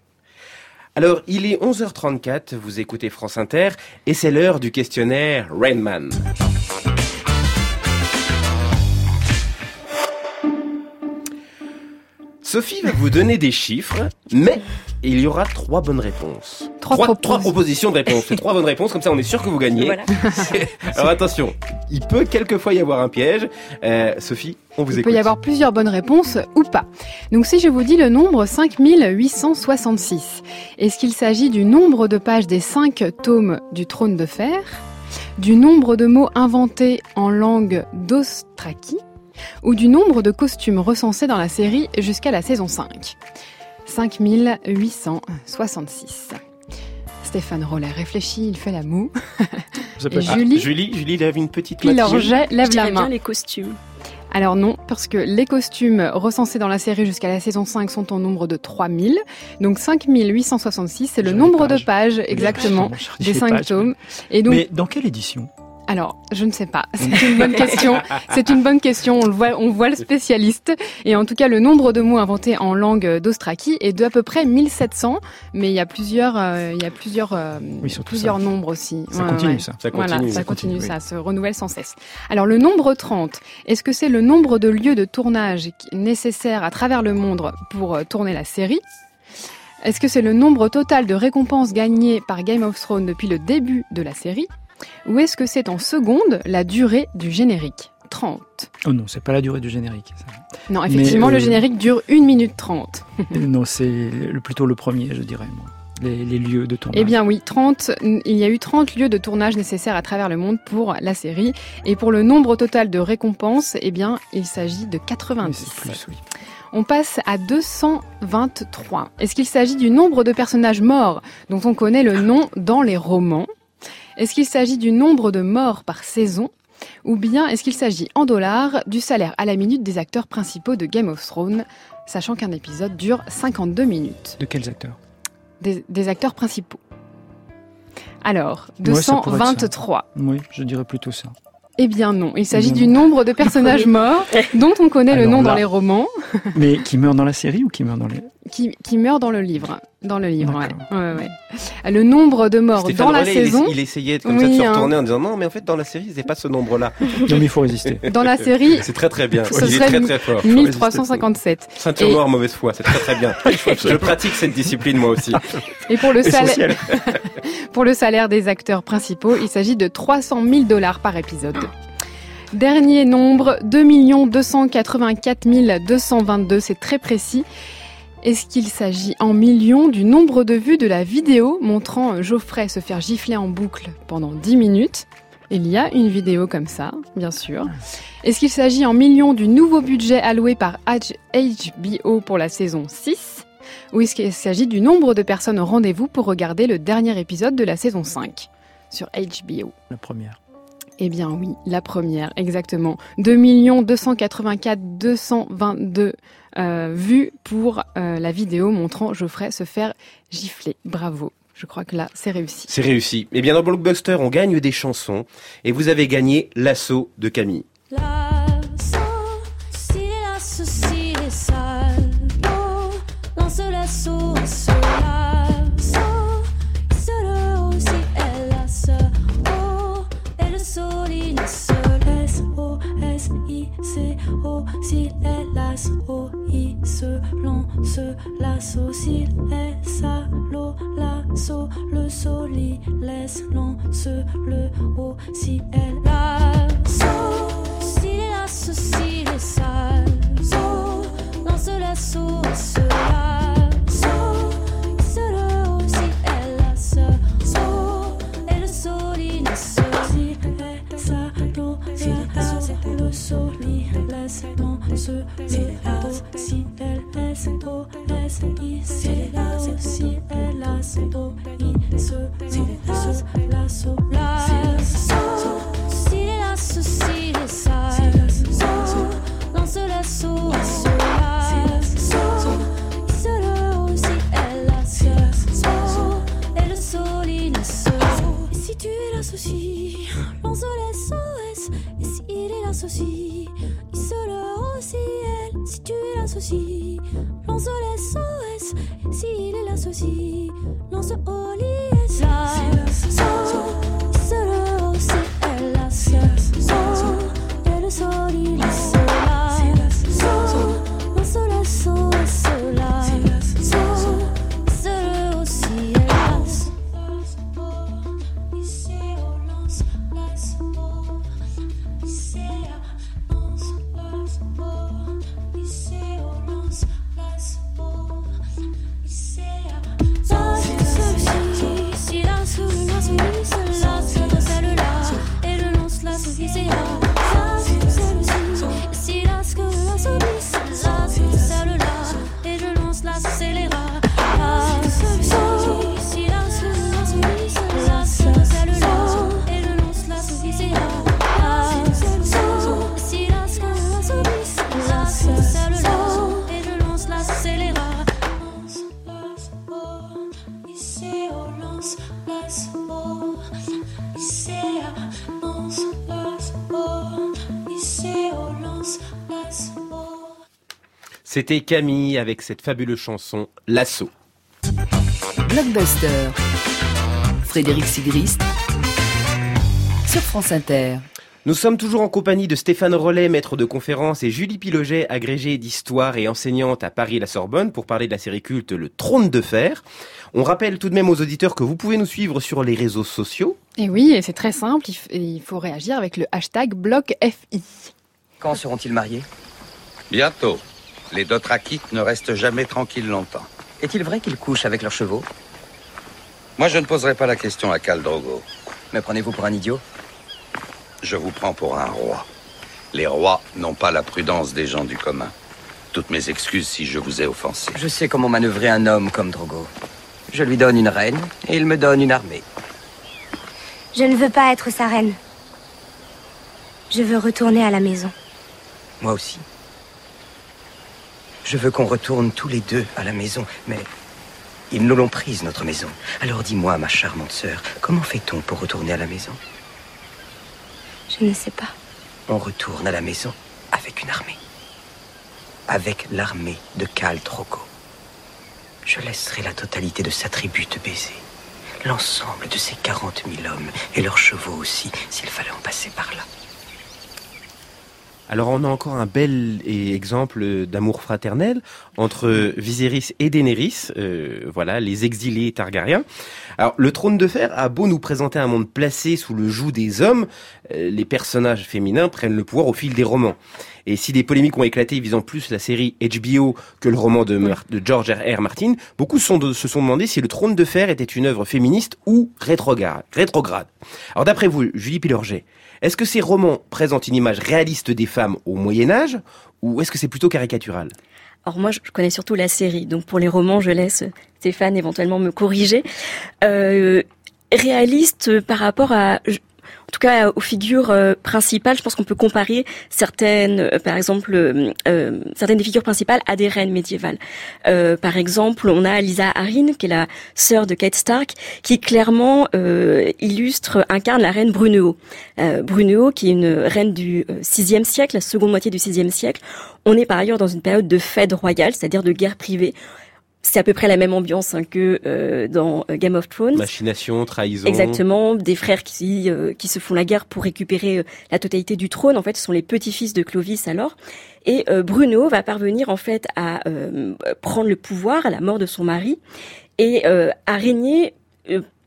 Alors, il est 11h34, vous écoutez France Inter, et c'est l'heure du questionnaire Rainman. Sophie va vous donner des chiffres, mais il y aura trois bonnes réponses. Trois trois, propos- trois propositions de réponses. C'est trois bonnes réponses, comme ça on est sûr que vous gagnez. Voilà. Alors attention, il peut quelquefois y avoir un piège. Euh, Sophie, on vous Il écoute. peut y avoir plusieurs bonnes réponses ou pas. Donc si je vous dis le nombre 5866, est-ce qu'il s'agit du nombre de pages des cinq tomes du trône de fer, du nombre de mots inventés en langue d'Ostraki ou du nombre de costumes recensés dans la série jusqu'à la saison 5 5866. Stéphane Rollet réfléchit, il fait la moue. Et peut- Ah, Julie, Julie, Julie lève une petite puis main. Lorget lève la main. bien les costumes. Alors non, parce que les costumes recensés dans la série jusqu'à la saison 5 sont au nombre de 3000. Donc 5866, c'est le nombre de pages exactement des dis 5 pages, tomes. Et donc, Mais dans quelle édition? Alors, je ne sais pas. C'est une bonne question. C'est une bonne question. On le voit, on voit le spécialiste. Et en tout cas, le nombre de mots inventés en langue d'Ostraki est de à peu près 1700. Mais il y a plusieurs, euh, il y a plusieurs, euh, Oui, plusieurs ça. nombres aussi. Ça continue, ça. Ça Voilà, continue, ça ça continue, continue, ça se renouvelle sans cesse. Alors, le nombre 30, est-ce que c'est le nombre de lieux de tournage nécessaires à travers le monde pour euh, tourner la série? Est-ce que c'est le nombre total de récompenses gagnées par Game of Thrones depuis le début de la série? Ou est-ce que c'est en seconde la durée du générique? 30. Oh non, c'est pas la durée du générique. ça. Non, effectivement, le euh, générique dure 1 minute 30. non, c'est plutôt le premier, je dirais, moi. Les, les lieux de tournage. Eh bien oui, 30, il y a eu 30 lieux de tournage nécessaires à travers le monde pour la série. Et pour le nombre total de récompenses, eh bien, il s'agit de 90. plus, oui. On passe à 223. Est-ce qu'il s'agit du nombre de personnages morts dont on connaît le nom dans les romans? Est-ce qu'il s'agit du nombre de morts par saison Ou bien est-ce qu'il s'agit en dollars du salaire à la minute des acteurs principaux de Game of Thrones, sachant qu'un épisode dure 52 minutes? De quels acteurs? Des, des acteurs principaux. Alors, Ouais, ça pourrait être ça. 223. Oui, je dirais plutôt ça. Eh bien non, il s'agit bien du non. nombre de personnages morts dont on connaît le nom dans les romans, Mais qui meurt dans la série ou qui meurt dans les... qui, qui meurent dans le livre. Dans le livre, ouais. Ouais, ouais. Le nombre de morts Stéphane dans la il, saison. il essayait comme ça de se hein. retourner en disant non, mais en fait, dans la série, c'est pas ce nombre-là. Non, mais il faut résister. Dans la série, C'est très très bien. ce il est très très fort. 1357. Ceinture Et- noire, mauvaise foi, c'est très très bien. Je pratique cette discipline moi aussi. Et pour le, salaire, pour le salaire des acteurs principaux, il s'agit de 300 000 dollars par épisode. Dernier nombre, 2 284 222, c'est très précis. Est-ce qu'il s'agit en millions du nombre de vues de la vidéo montrant Geoffrey se faire gifler en boucle pendant 10 minutes? Il y a une vidéo comme ça, bien sûr. Est-ce qu'il s'agit en millions du nouveau budget alloué par HBO pour la saison 6 ou est-ce qu'il s'agit du nombre de personnes au rendez-vous pour regarder le dernier épisode de la saison 5 sur HBO La première. Eh bien oui, la première, exactement. 2 284 222 euh, vues pour euh, la vidéo montrant Geoffrey se faire gifler. Bravo. Je crois que là, c'est réussi. C'est réussi. Eh bien, dans Blockbuster, on gagne des chansons et vous avez gagné l'assaut de Camille. Lance, l'assaut, si laisse, l'eau, l'assaut, le soli, laisse, lance, le haut, si elle lasso, si les lasso, si les salso, lance l'assaut, ce lasso, se le haut, si elle lasse, oh, et le soli, laisse, si elle soli, laisse, lance, le haut, si laisse, oh, laisse, i, si lasse, si i, se, lasse, lasso, lasso, si lasso, si le haut, si oh, et le soli, laisse, et si lance les SOS, et si il est l'associé, il se le haut, si tu l'associes, lance les SOS, si il est l'associé, lance au lit, si se le haut, si elle C'était Camille avec cette fabuleuse chanson L'assaut. Blockbuster. Frédéric Sigrist. Sur France Inter. Nous sommes toujours en compagnie de Stéphane Rollet, maître de conférence, et Julie Piloget, agrégée d'histoire et enseignante à Paris et la Sorbonne, pour parler de la série culte Le Trône de Fer. On rappelle tout de même aux auditeurs que vous pouvez nous suivre sur les réseaux sociaux. Et oui, et c'est très simple, il faut réagir avec le hashtag BlockFI. Quand seront-ils mariés? Bientôt. Les Dothrakites ne restent jamais tranquilles longtemps. Est-il vrai qu'ils couchent avec leurs chevaux? Moi, je ne poserai pas la question à Khal Drogo. Me prenez-vous pour un idiot? Je vous prends pour un roi. Les rois n'ont pas la prudence des gens du commun. Toutes mes excuses si je vous ai offensé. Je sais comment manœuvrer un homme comme Drogo. Je lui donne une reine et il me donne une armée. Je ne veux pas être sa reine. Je veux retourner à la maison. Moi aussi. Je veux qu'on retourne tous les deux à la maison, mais ils nous l'ont prise, notre maison. Alors dis-moi, ma charmante sœur, comment fait-on pour retourner à la maison? Je ne sais pas. On retourne à la maison avec une armée. Avec l'armée de Khal Drogo. Je laisserai la totalité de sa tribu te baiser. L'ensemble de ses 40 000 hommes et leurs chevaux aussi, s'il fallait en passer par là. Alors on a encore un bel exemple d'amour fraternel entre Viserys et Daenerys, euh, voilà, les exilés targaryens. Alors le trône de fer a beau nous présenter un monde placé sous le joug des hommes, euh, les personnages féminins prennent le pouvoir au fil des romans. Et si des polémiques ont éclaté visant plus la série HBO que le roman de, George R. R. Martin, beaucoup de- se sont demandé si le trône de fer était une œuvre féministe ou rétrograde. rétrograde. Alors d'après vous, Julie Pilorget, est-ce que ces romans présentent une image réaliste des femmes au Moyen Âge ou est-ce que c'est plutôt caricatural? Alors moi, je connais surtout la série, donc pour les romans, je laisse Stéphane éventuellement me corriger. Euh, réaliste par rapport à, en tout cas aux figures euh, principales, je pense qu'on peut comparer certaines, euh, par exemple, euh, euh, certaines des figures principales à des reines médiévales. Euh, par exemple, on a Lisa Arryn, qui est la sœur de Kate Stark, qui clairement euh, illustre, incarne la reine Brunehaut. Brunehaut, qui est une reine du VIe siècle, la seconde moitié du VIe siècle. On est par ailleurs dans une période de fête royale, c'est-à-dire de guerre privée. C'est à peu près la même ambiance hein, que euh, dans euh, Game of Thrones. Machination, trahison. Exactement, des frères qui euh, qui se font la guerre pour récupérer euh, la totalité du trône. En fait, ce sont les petits-fils de Clovis alors. Et euh, Bruno va parvenir en fait à euh, prendre le pouvoir à la mort de son mari et euh, à régner.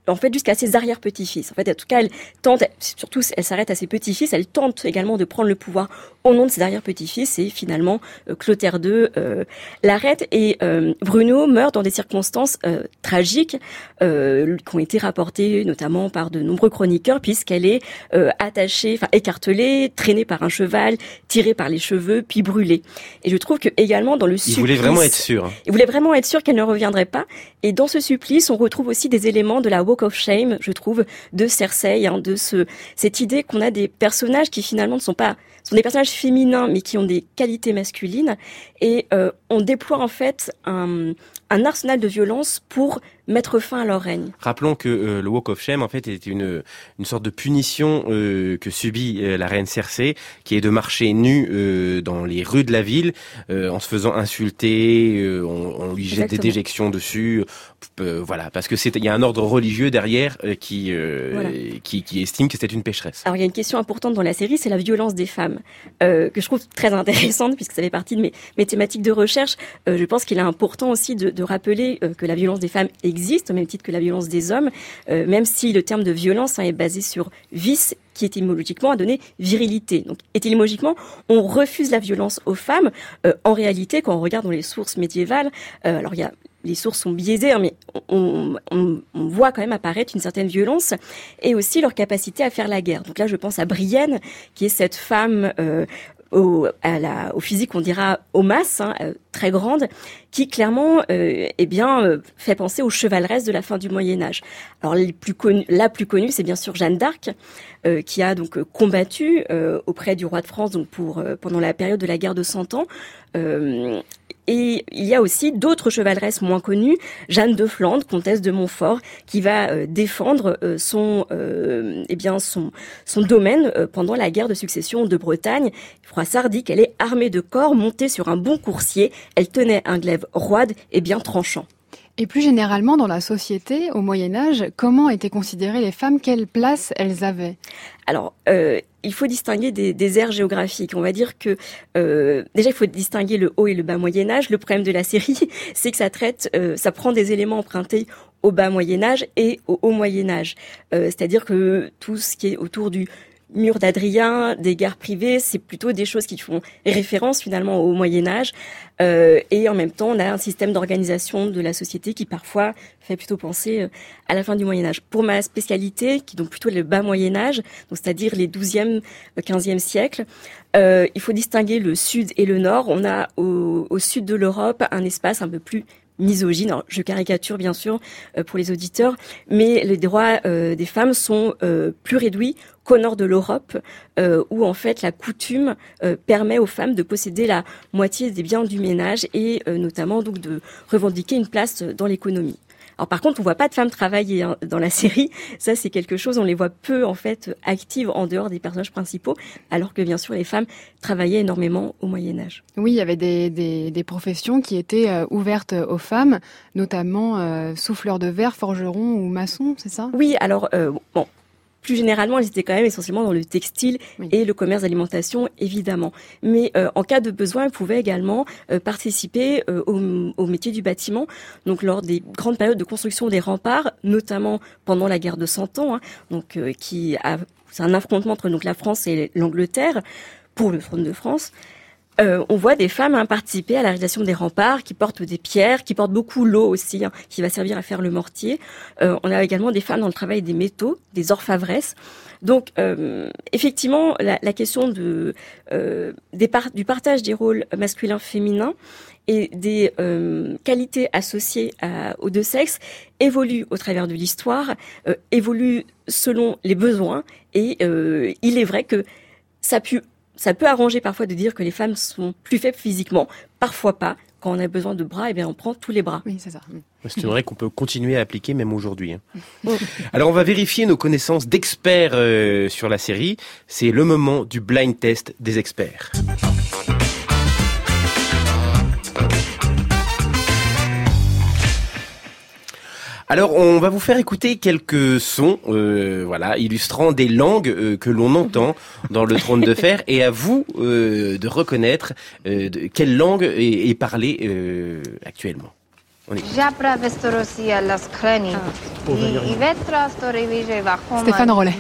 En fait, jusqu'à ses arrière-petits-fils. En fait, en tout cas, elle tente, surtout, elle s'arrête à ses petits-fils, elle tente également de prendre le pouvoir au nom de ses arrière-petits-fils, et finalement, euh, Clotaire II euh, l'arrête, et euh, Bruno meurt dans des circonstances euh, tragiques, euh, qui ont été rapportées notamment par de nombreux chroniqueurs, puisqu'elle est euh, attachée, enfin écartelée, traînée par un cheval, tirée par les cheveux, puis brûlée. Et je trouve que également dans le Il voulait supplice- vraiment être sûr. hein. il voulait vraiment être sûr qu'elle ne reviendrait pas. Et dans ce supplice, on retrouve aussi des éléments de la Walk of Shame, je trouve, de Cersei, hein, de ce, cette idée qu'on a des personnages qui finalement ne sont pas, sont des personnages féminins, mais qui ont des qualités masculines. Et euh, on déploie en fait un, un arsenal de violence pour mettre fin à leur règne. Rappelons que euh, le Walk of Shame en fait est une une sorte de punition euh, que subit euh, la reine Cersei, qui est de marcher nue dans les rues de la ville en se faisant insulter, on, on lui jette des déjections dessus, voilà, parce que c'est il y a un ordre religieux derrière qui, Voilà. qui qui estime que c'est une pécheresse. Alors il y a une question importante dans la série, c'est la violence des femmes, que je trouve très intéressante puisque ça fait partie de mes, mes thématiques de recherche. Je pense qu'il est important aussi de, de rappeler euh, que la violence des femmes existe au même titre que la violence des hommes, euh, même si le terme de violence hein, est basé sur vice qui étymologiquement a donné virilité. Donc étymologiquement, on refuse la violence aux femmes. Euh, en réalité, quand on regarde dans les sources médiévales, alors il y a les sources sont biaisées, hein, mais on, voit quand même apparaître une certaine violence et aussi leur capacité à faire la guerre. Donc là, je pense à Brienne, qui est cette femme au, à la, au physique, on dira au masse, hein, euh, très grande, qui clairement, euh, eh bien, euh, fait penser aux chevaleresses de la fin du Moyen Âge. Alors les plus connues, la plus connue, c'est bien sûr Jeanne d'Arc, euh, qui a donc euh, combattu euh, auprès du roi de France donc pour pendant la période de la guerre de Cent Ans. Et il y a aussi d'autres chevaleresses moins connues, Jeanne de Flandre, comtesse de Montfort, qui va euh, défendre euh, son, euh, eh bien son, son domaine pendant la guerre de succession de Bretagne. Froissart dit qu'elle est armée de corps, montée sur un bon coursier. Elle tenait un glaive roide et bien tranchant. Et plus généralement, dans la société, au Moyen Âge, comment étaient considérées les femmes? Quelle place elles avaient? Alors, euh, il faut distinguer des, des aires géographiques. On va dire que euh, déjà, il faut distinguer le haut et le bas Moyen Âge. Le problème de la série, c'est que ça traite, euh, ça prend des éléments empruntés au bas Moyen Âge et au haut Moyen Âge. Euh, C'est-à-dire que tout ce qui est autour du mur d'Adrien, des guerres privées, c'est plutôt des choses qui font référence finalement au Moyen Âge. Euh, et en même temps, on a un système d'organisation de la société qui parfois fait plutôt penser euh, à la fin du Moyen Âge. Pour ma spécialité, qui est donc plutôt le bas Moyen Âge, c'est-à-dire les 12e, euh, 15e siècles, euh, il faut distinguer le sud et le nord. On a au, au sud de l'Europe un espace un peu plus misogyne. Je caricature bien sûr euh, pour les auditeurs, mais les droits euh, des femmes sont euh, plus réduits qu'au nord de l'Europe, où en fait la coutume permet aux femmes de posséder la moitié des biens du ménage et notamment donc de revendiquer une place dans l'économie. Alors par contre, on voit pas de femmes travailler hein, dans la série. Ça, c'est quelque chose, on les voit peu en fait actives en dehors des personnages principaux, alors que bien sûr les femmes travaillaient énormément au Moyen Âge. Oui, il y avait des, des, des professions qui étaient euh, ouvertes aux femmes, notamment euh, souffleurs de verre, forgerons ou maçons, c'est ça? Oui, alors euh, bon. Plus généralement, elles étaient quand même essentiellement dans le textile et le commerce d'alimentation, évidemment. Mais euh, en cas de besoin, elles pouvaient également euh, participer euh, au, au métier du bâtiment. Donc lors des grandes périodes de construction des remparts, notamment pendant la guerre de Cent Ans, hein, donc euh, qui a c'est un affrontement entre donc la France et l'Angleterre pour le trône de France. Euh, on voit des femmes hein, participer à la réalisation des remparts, qui portent des pierres, qui portent beaucoup l'eau aussi, hein, qui va servir à faire le mortier. Euh, on a également des femmes dans le travail des métaux, des orfèvresses. Donc, euh, effectivement, la, question du partage des rôles masculins-féminins et des qualités associées aux deux sexes évolue au travers de l'histoire, euh, évolue selon les besoins. Et il est vrai que ça, pu, ça peut arranger parfois de dire que les femmes sont plus faibles physiquement, parfois pas. Quand on a besoin de bras, eh bien on prend tous les bras. Oui, c'est ça. C'est vrai qu'on peut continuer à appliquer même aujourd'hui. hein. Alors on va vérifier nos connaissances d'experts euh, sur la série. C'est le moment du blind test des experts. Alors, on va vous faire écouter quelques sons, euh, voilà, illustrant des langues euh, que l'on entend dans le trône de fer, et à vous euh, de reconnaître euh, de quelle langue est, est parlée euh, actuellement. Stéphane Rollet.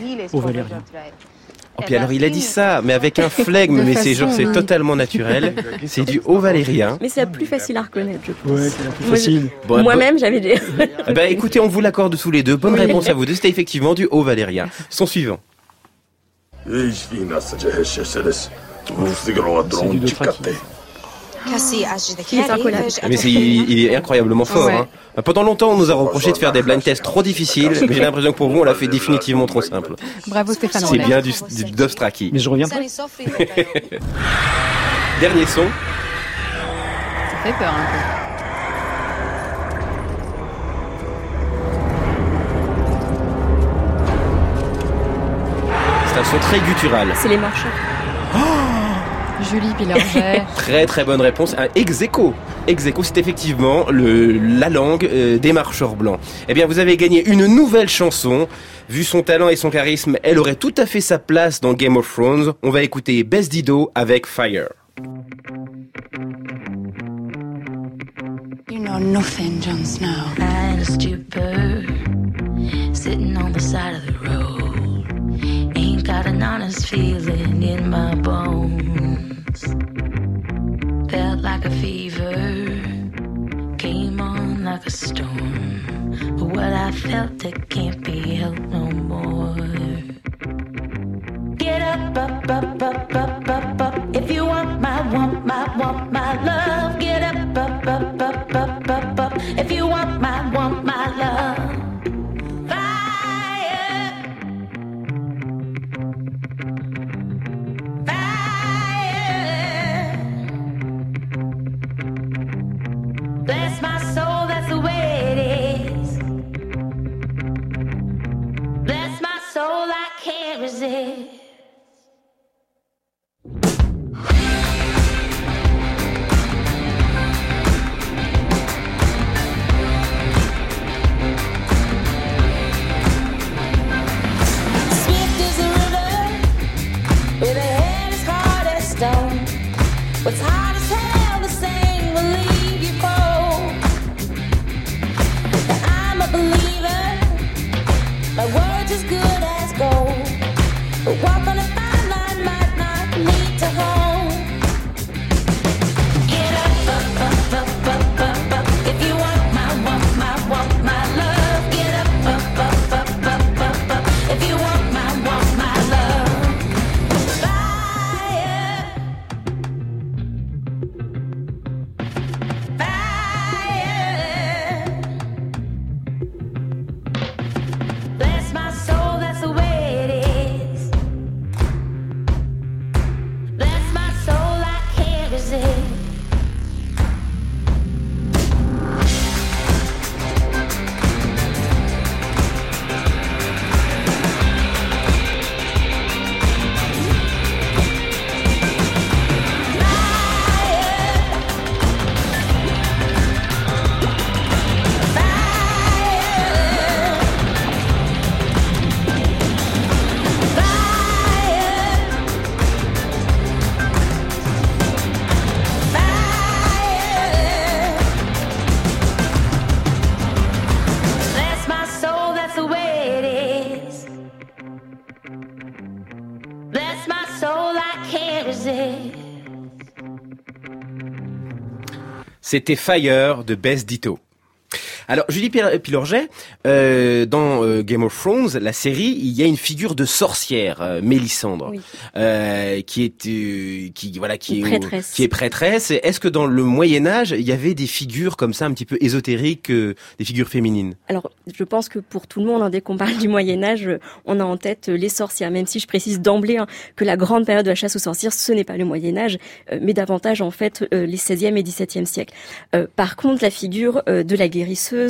Oh, puis ben, alors il a dit ça, mais avec un flegme, mais c'est totalement naturel. C'est du haut valérien. Mais c'est la plus facile à reconnaître, je pense. C'est la plus facile. Moi-même, j'avais dit. Eh bah ben, écoutez, on vous l'accorde tous les deux. Bonne réponse à vous deux. C'était effectivement du haut valérien. Son suivant. Mais il, est incroyablement fort. Hein. Pendant longtemps, on nous a reproché de faire des blind tests trop difficiles, mais j'ai l'impression que pour vous, on l'a fait définitivement trop simple. Bravo Stéphane. C'est bien du, du Mais je reviens pas. Dernier son. Ça fait peur hein, un peu. C'est un son très guttural. C'est les marcheurs. Oh Julie Pillerget. Très très bonne réponse. Un ex aequo. Ex aequo, c'est effectivement le, la langue euh, des marcheurs blancs. Eh bien, vous avez gagné une nouvelle chanson. Vu son talent et son charisme, elle aurait tout à fait sa place dans Game of Thrones. On va écouter Bess Dido avec Fire. You know nothing, Jon Snow. I had a stupor, sitting on the side of the road. Ain't got an honest feeling in my bones. Like a fever, came on like a storm. What I felt, it can't be helped no more. Get up, up, up, up, up, up, up. If you want my, want my, want my love. Get up, up, up, up, up, up, up. If you want C'était Fire de Bess Ditto. Alors, Julie Pil- Pilorget, euh, dans euh, Game of Thrones, la série, il y a une figure de sorcière, euh, Oui. euh, qui est, euh, qui voilà, qui Une est, prêtresse. qui est prêtresse. Est-ce que dans le Moyen Âge, il y avait des figures comme ça, un petit peu ésotériques, euh, des figures féminines? Alors, je pense que pour tout le monde, hein, dès qu'on parle du Moyen Âge, euh, on a en tête euh, les sorcières. Même si je précise d'emblée hein, que la grande période de la chasse aux sorcières, ce n'est pas le Moyen Âge, euh, mais davantage en fait euh, les 16e et 17e siècles. Euh, par contre, la figure euh, de la guérisseuse.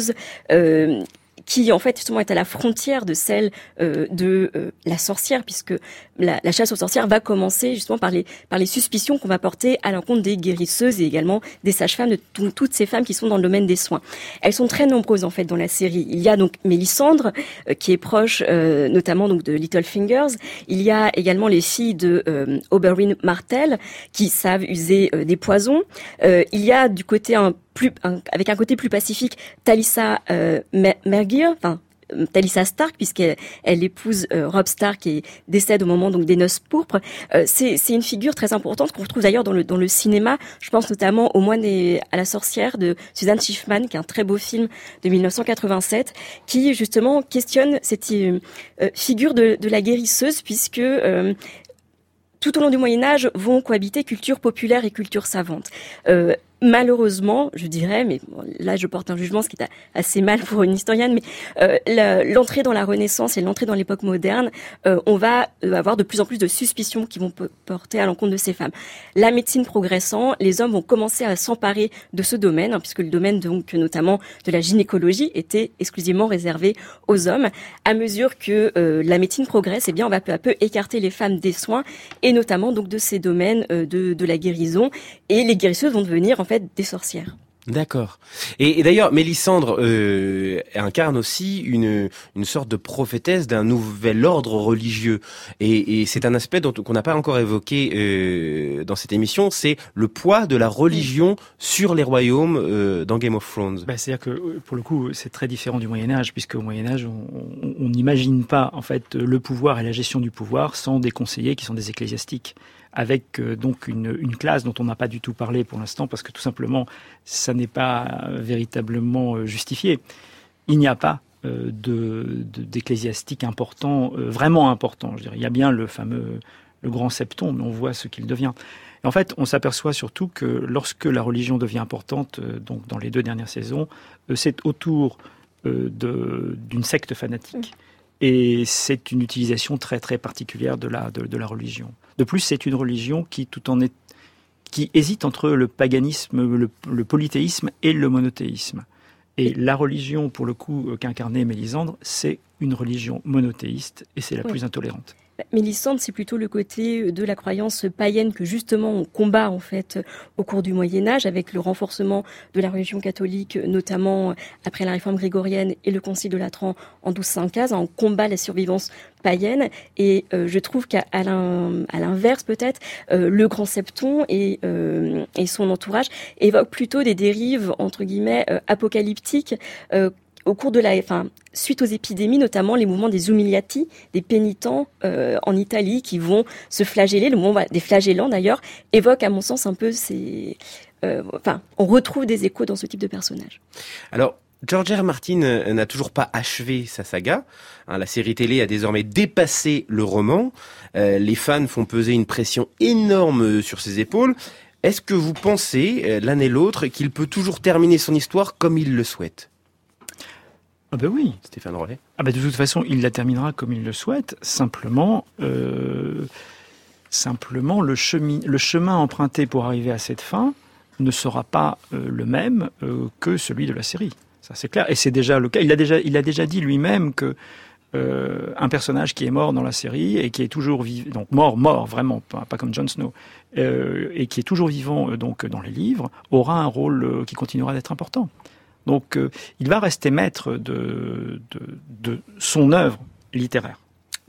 Euh, qui en fait justement est à la frontière de celle euh, de euh, la sorcière, puisque la, chasse aux sorcières va commencer justement par les par les suspicions qu'on va porter à l'encontre des guérisseuses et également des sages-femmes, de tout- toutes ces femmes qui sont dans le domaine des soins. Elles sont très nombreuses en fait dans la série. Il y a donc Mélissandre euh, qui est proche notamment donc de Littlefingers. Il y a également les filles de Oberyn Martell qui savent user des poisons. Il y a du côté un plus avec un côté plus pacifique Talissa euh, Mer- Mergir, enfin euh, Talissa Stark puisqu'elle elle épouse euh, Rob Stark et décède au moment donc des noces pourpres. C'est une figure très importante qu'on retrouve d'ailleurs dans le cinéma. Je pense notamment au moine et à la sorcière de Suzanne Schiffman qui est un très beau film de 1987 qui justement questionne cette figure de, la guérisseuse puisque tout au long du Moyen Âge vont cohabiter culture populaire et culture savante. Malheureusement, je dirais, mais là je porte un jugement, ce qui est assez mal pour une historienne, mais euh, l'entrée dans la Renaissance et l'entrée dans l'époque moderne, euh, on va euh, avoir de plus en plus de suspicions qui vont po- porter à l'encontre de ces femmes. La médecine progressant, les hommes vont commencer à s'emparer de ce domaine, hein, puisque le domaine donc notamment de la gynécologie était exclusivement réservé aux hommes. À mesure que euh, la médecine progresse, eh bien on va peu à peu écarter les femmes des soins et notamment donc de ces domaines euh, de, de la guérison et les guérisseuses vont devenir en fait des sorcières. D'accord. Et, et d'ailleurs, Mélissandre euh, incarne aussi une, une sorte de prophétesse d'un nouvel ordre religieux. Et, et c'est un aspect dont qu'on n'a pas encore évoqué euh, dans cette émission, c'est le poids de la religion sur les royaumes euh, dans Game of Thrones. Bah, C'est-à-dire que pour le coup, c'est très différent du Moyen Âge, puisque au Moyen Âge, on n'imagine pas en fait le pouvoir et la gestion du pouvoir sans des conseillers qui sont des ecclésiastiques, avec euh, donc une, classe dont on n'a pas du tout parlé pour l'instant, parce que tout simplement, ça n'est pas euh, véritablement euh, justifié. Il n'y a pas de de- d'ecclésiastique important, vraiment important. Je dirais, il y a bien le fameux le grand septon, mais on voit ce qu'il devient. Et en fait, on s'aperçoit surtout que lorsque la religion devient importante, donc dans les deux dernières saisons, c'est autour d'une secte fanatique. Et c'est une utilisation très très particulière de la, de, de la religion. De plus, c'est une religion qui, tout en est, qui hésite entre le paganisme, le, le polythéisme et le monothéisme. Et la religion, pour le coup, euh, qu'incarnait Mélisandre, c'est une religion monothéiste et c'est la Oui. plus intolérante. Mélissande, c'est plutôt le côté de la croyance païenne que justement on combat en fait au cours du Moyen Âge avec le renforcement de la religion catholique, notamment après la réforme grégorienne et le Concile de Latran en 1215. On combat la survivance païenne et euh, je trouve qu'à l'inverse peut-être, euh, le grand septon et, euh, son entourage évoquent plutôt des dérives entre guillemets euh, apocalyptiques euh, au cours de la, enfin, suite aux épidémies, notamment les mouvements des umiliati, des pénitents euh, en Italie qui vont se flageller, le mouvement des flagellants d'ailleurs, évoque à mon sens un peu ces, euh, enfin, on retrouve des échos dans ce type de personnage. Alors, George R. Martin euh, n'a toujours pas achevé sa saga. Hein, la série télé a désormais dépassé le roman. Les fans font peser une pression énorme sur ses épaules. Est-ce que vous pensez, l'un et l'autre, qu'il peut toujours terminer son histoire comme il le souhaite? Ah ben oui. Stéphane Rollet Ah ben de toute façon, il la terminera comme il le souhaite. Simplement, euh, simplement le, chemi- le chemin emprunté pour arriver à cette fin ne sera pas euh, le même euh, que celui de la série. Ça c'est clair. Et c'est déjà le cas. Il a déjà, il a déjà dit lui-même que euh, un personnage qui est mort dans la série et qui est toujours vivant, donc mort, mort vraiment, pas, pas comme Jon Snow, euh, et qui est toujours vivant euh, donc dans les livres, aura un rôle qui continuera d'être important. Donc euh, il va rester maître de, de, de son œuvre littéraire.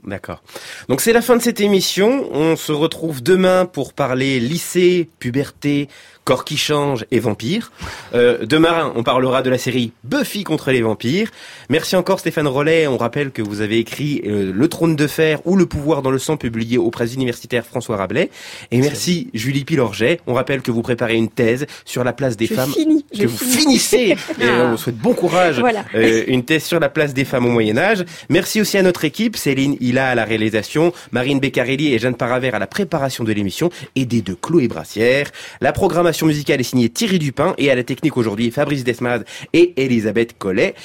D'accord. Donc c'est la fin de cette émission. On se retrouve demain pour parler lycée, puberté, corps qui change et vampires. Euh, demain, on parlera de la série Buffy contre les vampires. Merci encore Stéphane Rollet. On rappelle que vous avez écrit euh, Le trône de fer ou Le pouvoir dans le sang publié aux presses universitaires François Rabelais. Et merci Julie Pilorget. On rappelle que vous préparez une thèse sur la place des Je femmes. finis, que je vous finis. finissez. Et Ah. on vous souhaite bon courage. Voilà. Euh, une thèse sur la place des femmes au Moyen Âge. Merci aussi à notre équipe, Céline Hilla à la réalisation, Marine Beccarelli et Jeanne Paravert à la préparation de l'émission, aidés de Chloé Brassière. La programmation musicale est signée Thierry Dupin et à la technique aujourd'hui Fabrice Desmaz et Elisabeth Collet.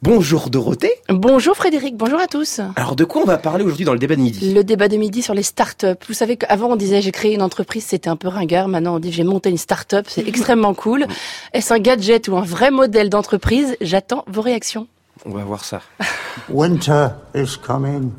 Bonjour Dorothée. Bonjour Frédéric, bonjour à tous. Alors de quoi on va parler aujourd'hui dans le débat de midi? Le débat de midi sur les startups. Vous savez qu'avant on disait j'ai créé une entreprise, c'était un peu ringard. Maintenant on dit j'ai monté une startup, c'est extrêmement cool. Est-ce un gadget ou un vrai modèle d'entreprise? J'attends vos réactions. On va voir ça. Winter is coming.